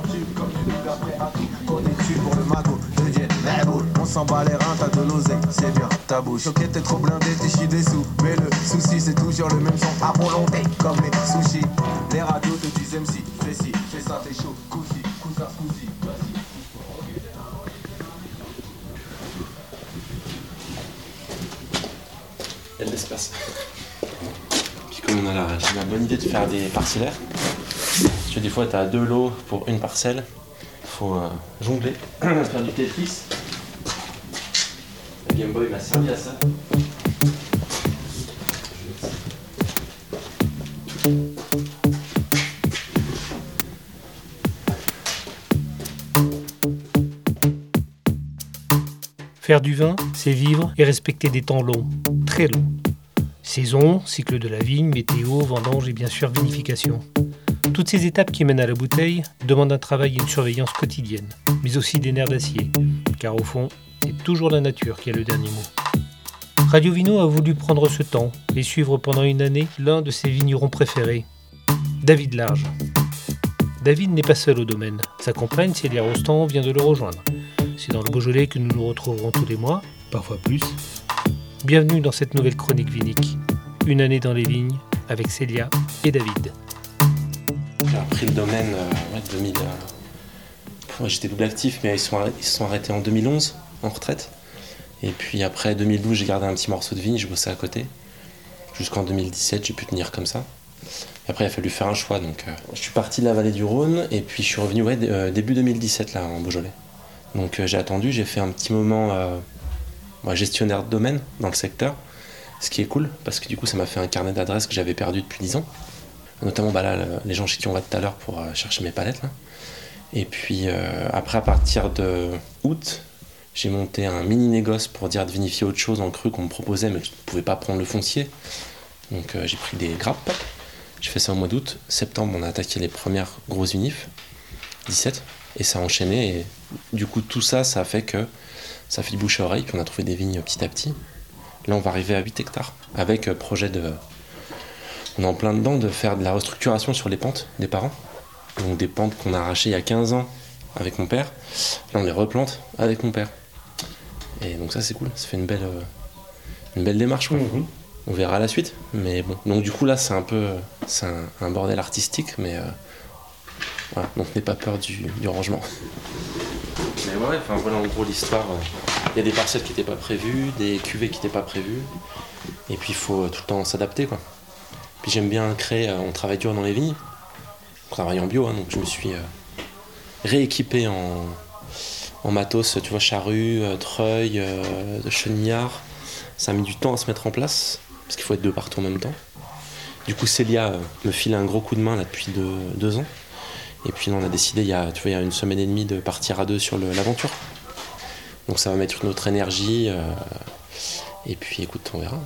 comme à pour le magot. On s'en bat les reins, t'as de l'oseille, c'est bien ta bouche. Ok, t'es trop blindé, t'es chi des sous. Mais le souci, c'est toujours le même son à volonté, comme les sushis. Les radios te disent MC, fais ci, fais ça, t'es chaud, cousi, cousa, cousi, vas-y. Il y a de l'espace. Puis comme on a la, j'ai la bonne idée de faire des parcellaires, parce que des fois tu as deux lots pour une parcelle, il faut euh, jongler, faire du Tetris. Le Game Boy m'a servi à ça. Faire du vin, c'est vivre et respecter des temps longs, très longs. Saison, cycle de la vigne, météo, vendange et bien sûr vinification. Toutes ces étapes qui mènent à la bouteille demandent un travail et une surveillance quotidienne, mais aussi des nerfs d'acier, car au fond, c'est toujours la nature qui a le dernier mot. Radio Vino a voulu prendre ce temps et suivre pendant une année l'un de ses vignerons préférés, David Large. David n'est pas seul au domaine. Sa compagne, Célia Rostand, vient de le rejoindre. C'est dans le Beaujolais que nous nous retrouverons tous les mois, parfois plus. Bienvenue dans cette nouvelle chronique vinique. Une année dans les vignes avec Célia et David. Le domaine euh, ouais, 2000. euh, ouais, J'étais double actif, mais ils se sont, ils sont arrêtés en 2011, en retraite. Et puis après 2012, j'ai gardé un petit morceau de vigne, je bossais à côté. Jusqu'en 2017, j'ai pu tenir comme ça. Après, il a fallu faire un choix. Donc, euh, je suis parti de la vallée du Rhône et puis je suis revenu euh, début 2017 là, en Beaujolais. Donc euh, j'ai attendu, j'ai fait un petit moment euh, gestionnaire de domaine dans le secteur. Ce qui est cool, parce que du coup, ça m'a fait un carnet d'adresses que j'avais perdu depuis 10 ans. Notamment bah, là, le- les gens chez qui on va tout à l'heure pour euh, chercher mes palettes. Là. Et puis euh, après, à partir de août, j'ai monté un mini négoce pour dire de vinifier autre chose en cru qu'on me proposait, mais je ne pouvais pas prendre le foncier. Donc euh, j'ai pris des grappes. J'ai fait ça au mois d'août. Septembre, on a attaqué les premières grosses unifs. 17. Et ça a enchaîné. Et du coup, tout ça, ça fait que ça fait bouche à oreille. Puis on a trouvé des vignes petit à petit. Là, on va arriver à 8 hectares. Avec projet de. On est en plein dedans de faire de la restructuration sur les pentes des parents. Donc des pentes qu'on a arrachées il y a 15 ans avec mon père. Là, on les replante avec mon père. Et donc ça, c'est cool. Ça fait une belle, euh, une belle démarche. quoi. On verra la suite. Mais bon. Donc du coup, là, c'est un peu. C'est un, un bordel artistique, mais. euh, voilà. Donc n'aie pas peur du, du rangement. Mais ouais, enfin voilà en gros l'histoire. Il y a des parcelles qui n'étaient pas prévues, des cuvées qui n'étaient pas prévues. Et puis il faut euh, tout le temps s'adapter quoi. Puis j'aime bien créer, euh, on travaille dur dans les vignes. On travaille en bio, hein, donc je me suis euh, rééquipé en, matos, tu vois, charrue, euh, treuil, chenillard. Ça a mis du temps à se mettre en place, parce qu'il faut être deux partout en même temps. Du coup Célia me file un gros coup de main là depuis deux, ans. Et puis là, on a décidé il y a, tu vois, il y a une semaine et demie de partir à deux sur l'aventure. Donc ça va mettre une autre énergie. et puis écoute, on verra.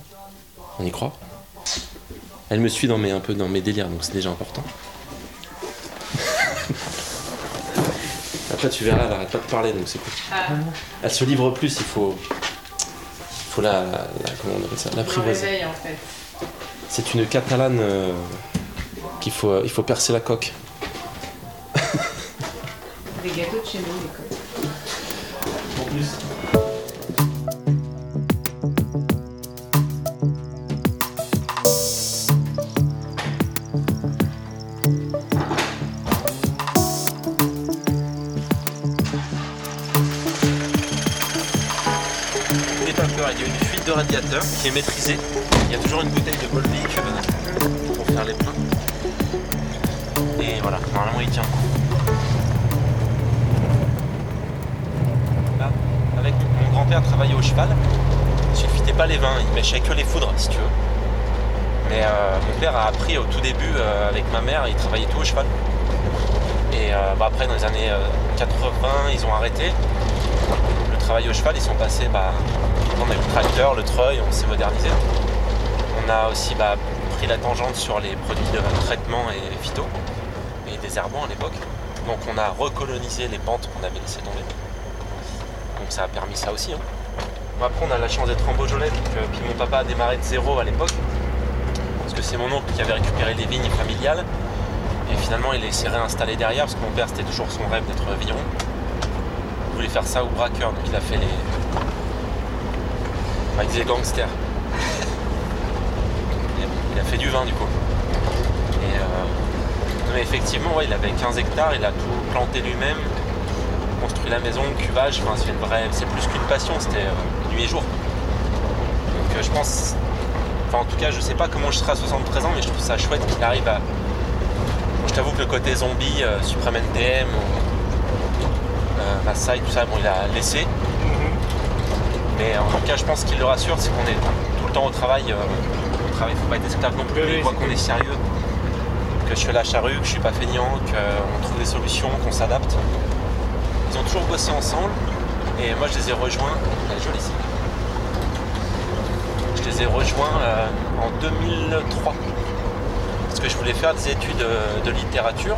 On y croit. Elle me suit dans mes, un peu dans mes délires, donc c'est déjà important. Après tu verras, elle arrête pas de parler, donc c'est cool. Elle se livre plus, il faut, il faut la, la- comment on appelle ça, l'apprivoiser. en fait. C'est une catalane euh, qu'il faut, euh, il faut percer la coque. Des gâteaux de chez nous, les coques. En plus. De radiateur qui est maîtrisée. Il y a toujours une bouteille de Volvic euh, pour faire les pleins. Et voilà, normalement il tient coup. Avec mon grand-père travaillait au cheval. Il pas les vins, il mâchait que les foudres si tu veux. Mais euh, mon père a appris au tout début euh, avec ma mère, il travaillait tout au cheval. Et bah, après dans les années euh, 80 ils ont arrêté. Le travail au cheval, ils sont passés, bah, on a le tracteur, le treuil, on s'est modernisé. On a aussi bah, pris la tangente sur les produits de traitement et phyto et des herbants à l'époque. Donc on a recolonisé les pentes qu'on avait laissées tomber. Donc ça a permis ça aussi. hein. Après on a la chance d'être en Beaujolais, euh, puis mon papa a démarré de zéro à l'époque. Parce que c'est mon oncle qui avait récupéré les vignes familiales. Et finalement, il s'est réinstallé derrière parce que mon père, c'était toujours son rêve d'être vigneron. Il voulait faire ça ou braqueur, donc il a fait les. Enfin, il disait gangster. il a fait du vin du coup. Euh, mais effectivement, il avait 15 hectares, il a tout planté lui-même, construit la maison, cuvage, enfin, c'est une. C'est plus qu'une passion, c'était euh, nuit et jour. Donc euh, je pense. Enfin en tout cas je sais pas comment je serai à 73 ans mais je trouve ça chouette qu'il arrive à. Je t'avoue que le côté zombie, Supreme NTM, Maasai, tout ça, bon il a laissé. Mais en tout cas je pense qu'il le rassure, c'est qu'on est tout le temps au travail. euh, au travail, faut pas être esclave non plus, Oui, il voit qu'on est sérieux, que je fais la charrue, que je suis pas feignant, qu'on trouve des solutions, qu'on s'adapte. Ils ont toujours bossé ensemble et moi je les ai rejoints. Elle est jolie ici. Je les ai rejoints euh, en 2003 parce que je voulais faire des études euh, de littérature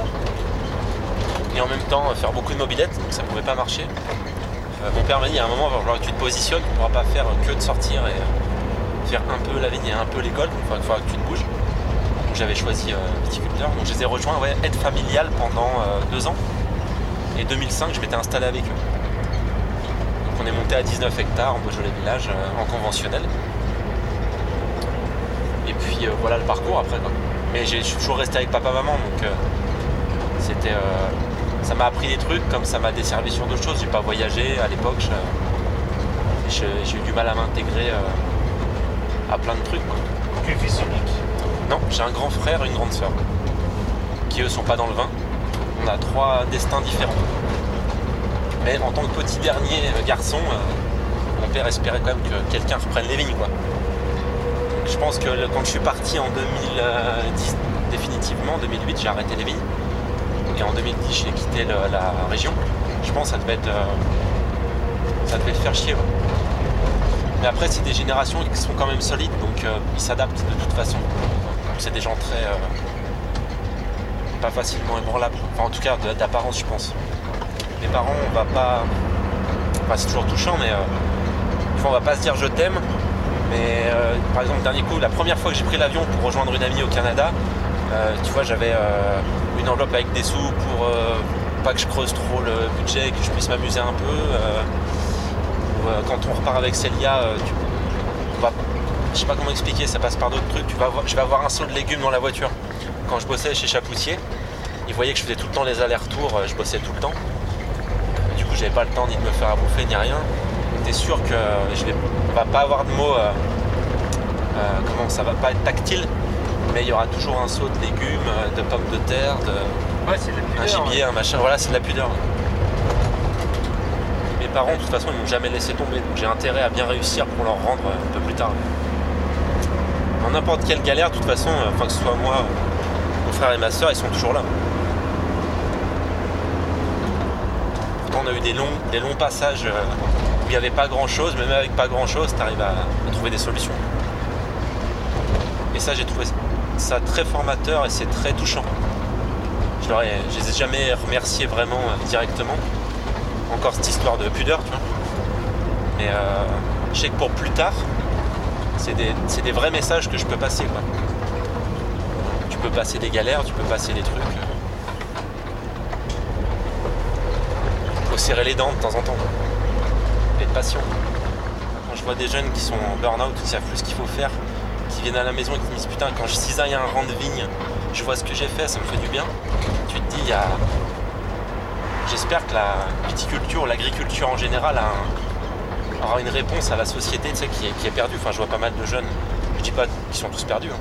et en même temps faire beaucoup de mobilette, donc ça pouvait pas marcher. Euh, mon père m'a dit à un moment, il va falloir que tu te positionnes, on ne pourra pas faire que de sortir et euh, faire un peu la vigne et un peu l'école, il faudra que tu te bouges. Donc j'avais choisi euh, viticulteur, donc je les ai rejoints, ouais, aide familiale pendant euh, deux ans. Et 2005, je m'étais installé avec eux. Donc on est monté à 19 hectares en Beaujolais Village euh, en conventionnel. Et puis euh, voilà le parcours après. Mais j'ai- toujours resté avec papa-maman donc euh, c'était. Ça m'a appris des trucs comme ça m'a desservi sur d'autres choses. J'ai pas voyagé à l'époque. J'ai eu du mal à m'intégrer euh, à plein de trucs. quoi. Tu es fils unique. Non, j'ai un grand frère et une grande sœur. Qui eux sont pas dans le vin. On a trois destins différents. Mais en tant que petit dernier euh, garçon, euh, mon père espérait quand même que quelqu'un reprenne les vignes quoi. Donc, je pense que quand je suis parti en 2010, définitivement, en 2008, j'ai arrêté les vignes. En 2010, j'ai quitté la région. Je pense que ça devait être. euh, ça devait faire chier. Mais après, c'est des générations qui sont quand même solides, donc euh, ils s'adaptent de toute façon. C'est des gens très. euh, pas facilement ébranlables. Enfin, en tout cas, d'apparence, je pense. Les parents, on va pas. C'est toujours touchant, mais. euh, on va pas se dire je t'aime. Mais par exemple, dernier coup, la première fois que j'ai pris l'avion pour rejoindre une amie au Canada, tu vois, j'avais enveloppe avec des sous pour euh, pas que je creuse trop le budget, que je puisse m'amuser un peu. euh, euh, quand on repart avec Célia, tu- on je sais pas comment expliquer, ça passe par d'autres trucs. Tu vas je vais avoir un seau de légumes dans la voiture. Quand je bossais chez Chapoutier, ils voyaient que je faisais tout le temps les allers-retours, je bossais tout le temps. Du coup, j'avais pas le temps ni de me faire à bouffer ni rien. T'es sûr que je vais, va pas avoir de mots, comment ça va pas être tactile, mais il y aura toujours un seau de légumes, euh, de pommes de terre, de, Ouais, c'est la un gibier, un machin, voilà, c'est de la pudeur. Mes parents, de toute façon, ils m'ont jamais laissé tomber, donc j'ai intérêt à bien réussir pour leur rendre un peu plus tard. Dans n'importe quelle galère, de toute façon, euh, enfin que ce soit moi, mon frère et ma soeur, ils sont toujours là. Pourtant, on a eu des longs, des longs passages euh, où il n'y avait pas grand chose, mais même avec pas grand chose, tu arrives à, à trouver des solutions. Et ça, j'ai trouvé ça très formateur et c'est très touchant. Je leur ai, je les ai jamais remerciés vraiment euh, directement. Encore cette histoire de pudeur, tu vois. Mais euh, je sais que pour plus tard, c'est des, vrais messages que je peux passer. Tu peux passer des galères, tu peux passer des trucs. euh. Faut serrer les dents de temps en temps. Et de passion. Quand je vois des jeunes qui sont en burn-out, qui savent plus ce qu'il faut faire, qui viennent à la maison et qui me disent putain quand je cisaille un rang de vigne, je vois ce que j'ai fait, ça me fait du bien. Tu te dis il y a. J'espère que la viticulture, l'agriculture en général a aura une réponse à la société tu sais, qui, est, qui est perdue. Enfin je vois pas mal de jeunes, je dis pas qu'ils sont tous perdus, hein.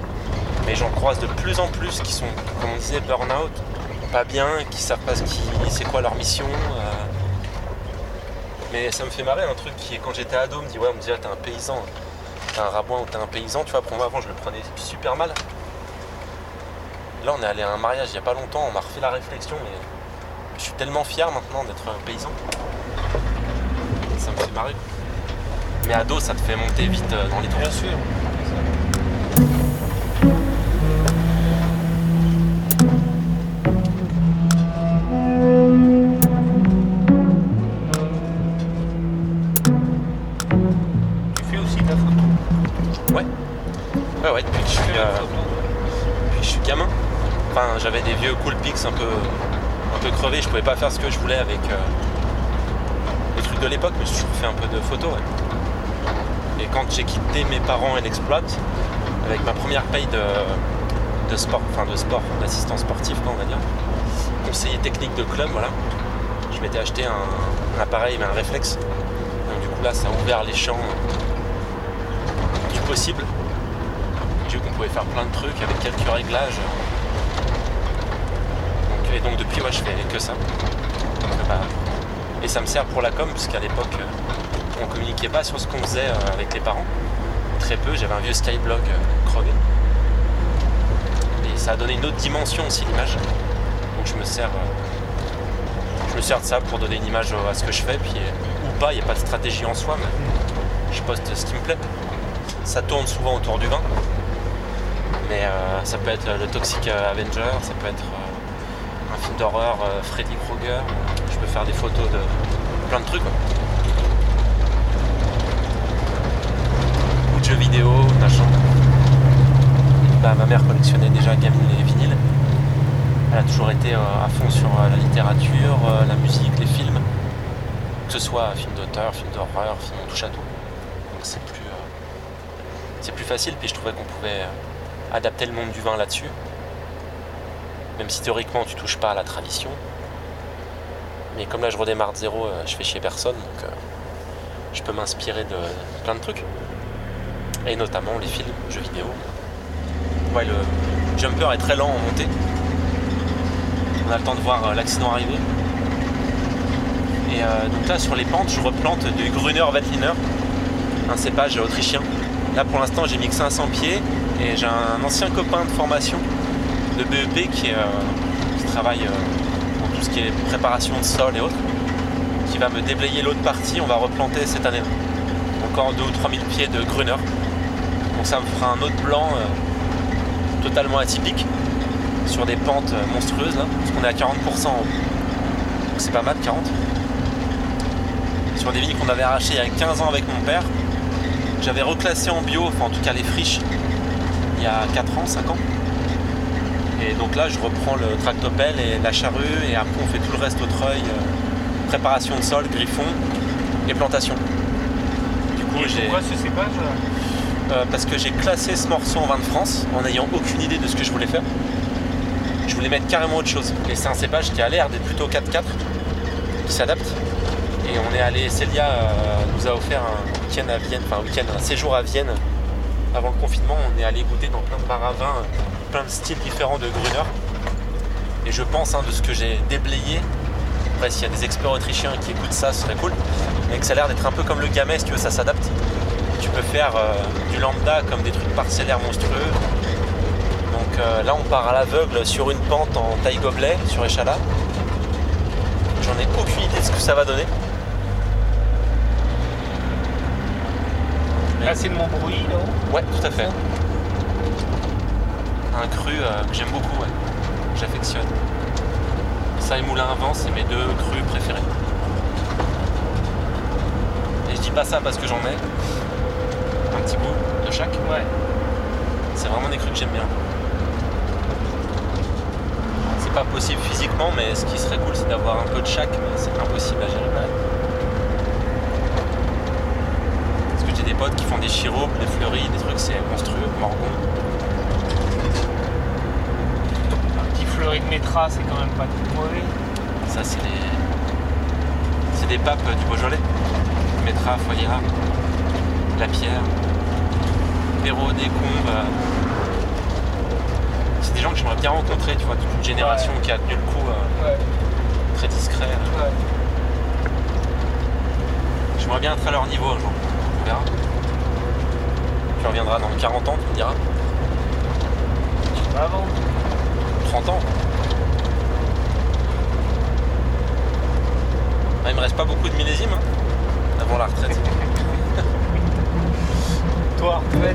mais j'en croise de plus en plus qui sont, comme on disait, burn-out, pas bien, qui savent pas ce qui, c'est quoi leur mission. euh. Mais ça me fait marrer un truc qui est quand j'étais ado, on me dit ouais on me dit ah, t'es un paysan t'es un rabouin ou t'es un paysan, tu vois, pour moi avant je le prenais super mal. Là on est allé à un mariage il n'y a pas longtemps, on m'a refait la réflexion, mais je suis tellement fier maintenant d'être paysan. Ça me fait marrer. Mais ado ça te fait monter vite euh, dans les tours. Bien sûr. Je pouvais pas faire ce que je voulais avec euh, les trucs de l'époque, mais toujours fait un peu de photos. Et quand j'ai quitté mes parents et l'exploit, avec ma première paye de, de sport, enfin de sport, d'assistant sportif, quoi, on va dire, conseiller technique de club, voilà, je m'étais acheté un, appareil, mais un réflexe. Donc du coup là, ça a ouvert les champs du possible. Dieu qu'on pouvait faire plein de trucs avec quelques réglages. Et donc depuis, ouais, je fais que ça. Donc, bah, et ça me sert pour la com, puisqu'à l'époque, euh, on communiquait pas sur ce qu'on faisait euh, avec les parents. Très peu, j'avais un vieux Skyblog euh, crevé. Et ça a donné une autre dimension aussi l'image. Donc je me sers. euh, je me sers de ça pour donner une image à ce que je fais, puis ou pas, il n'y a pas de stratégie en soi, mais je poste ce qui me plaît. Ça tourne souvent autour du vin, mais euh, ça peut être le Toxic Avenger, ça peut être euh, d'horreur, euh, Freddy Krueger, je peux faire des photos de plein de trucs. Ou de jeux vidéo, machin. Bah, ma mère collectionnait déjà gamine les vinyles. Elle a toujours été euh, à fond sur euh, la littérature, la musique, les films. Que ce soit film d'auteur, film d'horreur, film touche à tout. Donc c'est plus, c'est plus facile. Puis je trouvais qu'on pouvait adapter le monde du vin là-dessus. Même si théoriquement tu touches pas à la tradition. Mais comme là je redémarre de zéro, euh, je fais chier personne. Donc euh, je peux m'inspirer de plein de trucs. Et notamment les films, jeux vidéo. Ouais, le jumper est très lent en montée. On a le temps de voir euh, l'accident arriver. Et donc là, sur les pentes, je replante du Gruner Veltliner, un cépage autrichien. Là, pour l'instant, j'ai mis que 500 pieds et j'ai un ancien copain de formation de BEP euh, qui travaille euh, dans tout ce qui est préparation de sol et autres, qui va me déblayer l'autre partie. On va replanter cette année encore 2 ou 3000 pieds de Gruner. Donc ça me fera un autre blanc euh, totalement atypique sur des pentes monstrueuses là, parce qu'on est à 40% en haut. Donc c'est pas mal 40. Sur des vignes qu'on avait arrachées il y a 15 ans avec mon père. J'avais reclassé en bio, enfin en tout cas les friches, il y a 4 ans, 5 ans. Et donc là je reprends le tractopelle et la charrue et après on fait tout le reste au treuil, euh, préparation de sol, griffon et plantation. Du coup j'ai. pourquoi ce cépage Euh, parce que j'ai classé ce morceau en vin de France en n'ayant aucune idée de ce que je voulais faire. Je voulais mettre carrément autre chose. Et c'est un cépage qui a l'air d'être plutôt 4-4, qui s'adapte. Et on est allé, Célia euh, nous a offert un week-end à Vienne, enfin un week-end, un séjour à Vienne avant le confinement. On est allé goûter dans plein de bars à vin, plein de styles différents de Gruner. Et je pense, hein, de ce que j'ai déblayé, après s'il y a des experts autrichiens qui écoutent ça, ce serait cool. Mais que ça a l'air d'être un peu comme le gamay, si tu veux, ça s'adapte. Tu peux faire euh, du lambda comme des trucs parcellaires monstrueux. Donc euh, là, on part à l'aveugle sur une pente en taille gobelet, sur échalas. J'en ai aucune idée de ce que ça va donner. Là, c'est de mon bruit, non? Ouais, tout à fait. Un cru euh, que j'aime beaucoup, ouais. J'affectionne. Ça et Moulin à Vent, c'est mes deux crus préférés. Et je dis pas ça parce que j'en ai. Un petit bout de chaque. Ouais. C'est vraiment des crus que j'aime bien. C'est pas possible physiquement, mais ce qui serait cool, c'est d'avoir un peu de chaque, mais c'est impossible à gérer. Parce que j'ai des potes qui font des chiropes, des fleuris, des trucs, c'est monstrueux, morgon. Fleuri de métra, c'est quand même pas tout mauvais. Ça, c'est des. C'est des papes du Beaujolais. Métra, Foyera, La Pierre, Perrault, Descombes. C'est des gens que j'aimerais bien rencontrer, tu vois, toute une génération qui a tenu le coup euh, Ouais. très discret. euh. Ouais. J'aimerais bien être à leur niveau un jour. On verra. Tu reviendras dans 40 ans, tu me diras. Pas avant. 30 ans. Ah, il me reste pas beaucoup de millésimes hein, avant la retraite. Toi, ouais.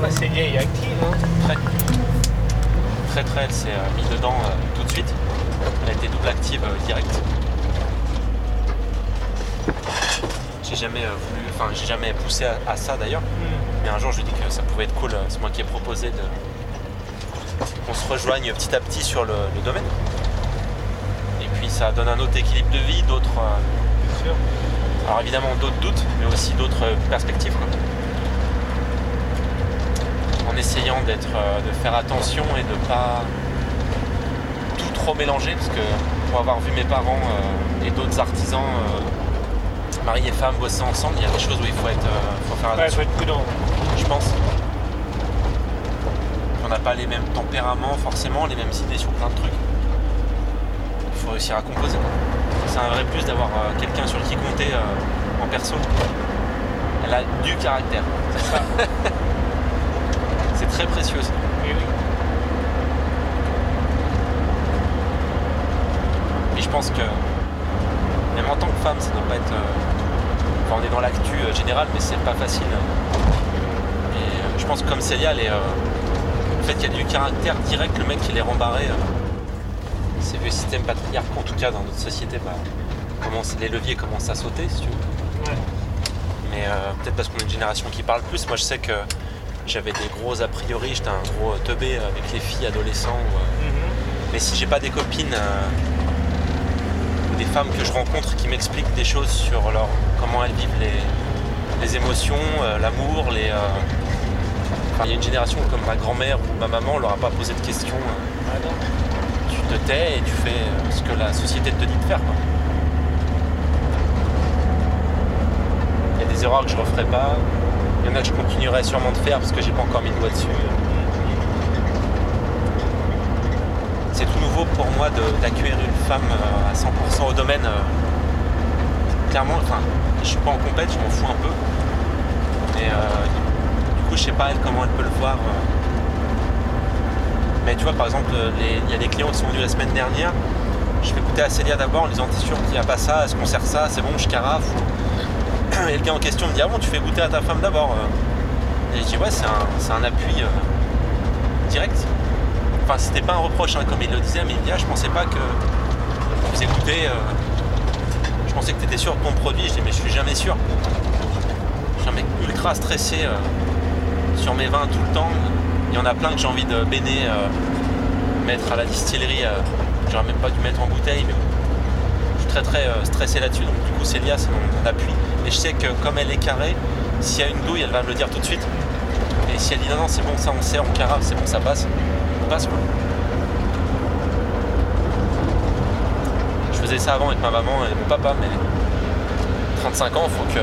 Bah, c'est vieille et active, hein. Très, très, très, elle s'est euh, mis dedans euh, tout de suite. couple active euh, direct. J'ai jamais euh, voulu, enfin j'ai jamais poussé à, ça d'ailleurs. Mais un jour je lui ai dit que ça pouvait être cool. euh, C'est moi qui ai proposé qu'on se rejoigne petit à petit sur le, domaine. Et puis ça donne un autre équilibre de vie, d'autres. alors évidemment d'autres doutes, mais aussi d'autres perspectives. En essayant d'être, de faire attention et de pas trop mélanger, parce que pour avoir vu mes parents euh, et d'autres artisans, euh, mari et femme bosser ensemble, il y a des choses où il faut, être, euh, faut faire Ouais, attention, faut être prudent. je pense. On n'a pas les mêmes tempéraments forcément, les mêmes idées sur plein de trucs. Il faut réussir à composer. C'est un vrai plus d'avoir euh, quelqu'un sur qui compter euh, en perso. Elle a du caractère. C'est très précieux. ça. Oui, oui. Je pense que même en tant que femme, ça doit pas être. euh, Enfin, on est dans l'actu euh, générale, mais c'est pas facile. Et euh, je pense que comme Célia, elle est, euh, le fait qu'il y a du caractère direct, le mec il est rembarré. euh, ces vieux systèmes patriarcaux, en tout cas dans notre société, bah, les leviers commencent à sauter, si tu veux. Ouais. Mais peut-être parce qu'on est une génération qui parle plus. Moi, je sais que j'avais des gros a priori, j'étais un gros teubé avec les filles adolescents. ou, Mhm. mais si j'ai pas des copines ou des femmes que je rencontre qui m'expliquent des choses sur leur, comment elles vivent les, les émotions, euh, l'amour, les. euh, enfin, il y a une génération comme ma grand-mère ou ma maman, on leur a pas posé de questions. euh, Ah tu te tais et tu fais ce que la société te dit de faire. quoi. Il y a des erreurs que je referai pas. Il y en a que je continuerai sûrement de faire parce que j'ai pas encore mis le doigt dessus. C'est tout nouveau pour moi d'accueillir une femme euh, à 100% au domaine. euh, Clairement, enfin, je suis pas en compète, je m'en fous un peu. Mais euh, du coup, je sais pas elle comment elle peut le voir. Mais tu vois, par exemple, il y a des clients qui sont venus la semaine dernière. Je fais goûter à Célia d'abord en disant T'es sûr qu'il n'y a pas ça Est-ce qu'on sert ça C'est bon, je carafe Et le gars en question me dit Ah bon, tu fais goûter à ta femme d'abord. Et je dis Ouais, c'est un, un appui direct. Enfin, c'était pas un reproche, hein, comme il le disait, mais il dit Ah, je pensais pas que vous goûter. euh, je pensais que tu étais sûr de ton produit. Je dis Mais je suis jamais sûr. Je suis un mec ultra stressé euh, sur mes vins tout le temps. Il y en a plein que j'ai envie de béner, euh, mettre à la distillerie. euh, J'aurais même pas dû mettre en bouteille, mais je suis très très stressé là-dessus. Donc du coup, Célia, c'est mon appui. Et je sais que comme elle est carrée, s'il y a une douille, elle va me le dire tout de suite. Et si elle dit non, non, c'est bon, ça on sert, on carafe, c'est bon, ça passe, Je faisais ça avant avec ma maman et mon papa, mais 35 ans, faut que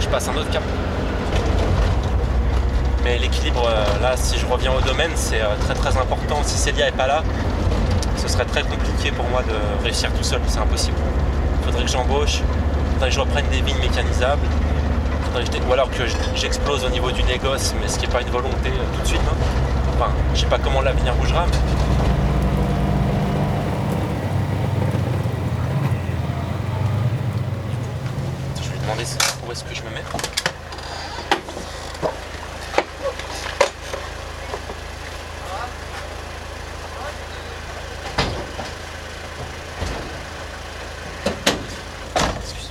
je passe un autre cap. Mais l'équilibre, euh, là, si je reviens au domaine, c'est euh, très très important. Si Célia est pas là, ce serait très compliqué pour moi de réussir tout seul, c'est impossible. Il faudrait que j'embauche, faudrait que je reprenne des vignes mécanisables, ou alors que je- j'explose au niveau du négoce, mais ce qui n'est pas une volonté euh, tout de suite. Je sais pas comment l'avenir bougera, mais je vais lui demander où est-ce que je me mets.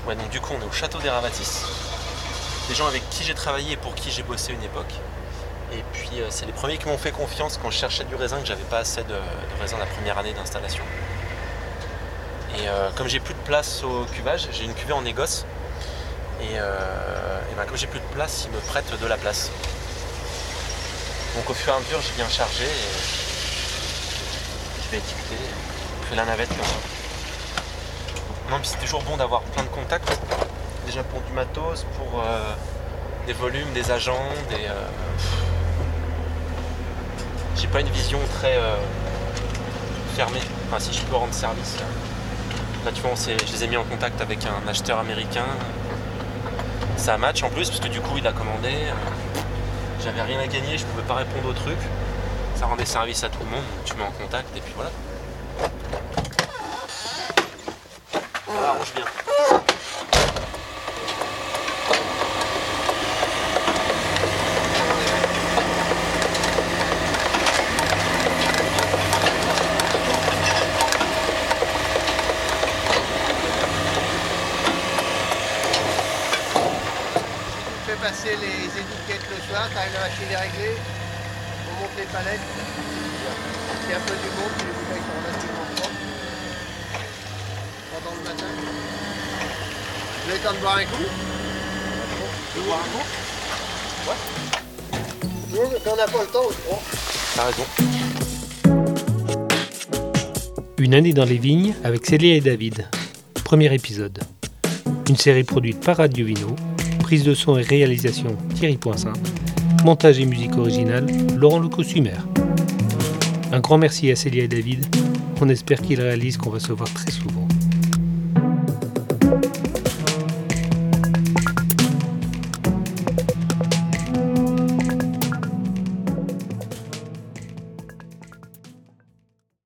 Ouais, donc du coup, on est au château des Ravatis. Des gens avec qui j'ai travaillé et pour qui j'ai bossé une époque. Euh, c'est les premiers qui m'ont fait confiance quand je cherchais du raisin, que j'avais pas assez de, raisin la première année d'installation. Et euh, comme j'ai plus de place au cuvage, j'ai une cuvée en négoce. Et, euh, ben, comme j'ai plus de place, ils me prêtent de la place. Donc au fur et à mesure, j'ai bien chargé et je vais étiqueter. Je fais la navette. Non, puis c'est toujours bon d'avoir plein de contacts. Déjà pour du matos, pour des volumes, des agents, des. Euh, J'ai pas une vision très euh, fermée. Enfin, si je peux rendre service. Là, tu vois, on je les ai mis en contact avec un acheteur américain. Ça match en plus, parce que du coup, il a commandé. euh, J'avais rien à gagner, je pouvais pas répondre au truc. Ça rendait service à tout le monde, tu mets en contact et puis voilà. Ça arrange bien. passer les étiquettes le soir, réglée, on monte les palettes. Il y a un peu du monde, puis les bouteilles sont relativement propres. Pendant le matin. Vous avez le temps de boire un coup Tu veux boire un coup Ouais. Non, quand on n'a pas le temps, on T'as raison. Une année dans les vignes avec Célia et David. Premier épisode. Une série produite par Radio Vino. Prise de son et réalisation Thierry Poinçin. Montage et musique originale Laurent Le Costumaire. Un grand merci à Célia et David. On espère qu'ils réalisent qu'on va se voir très souvent.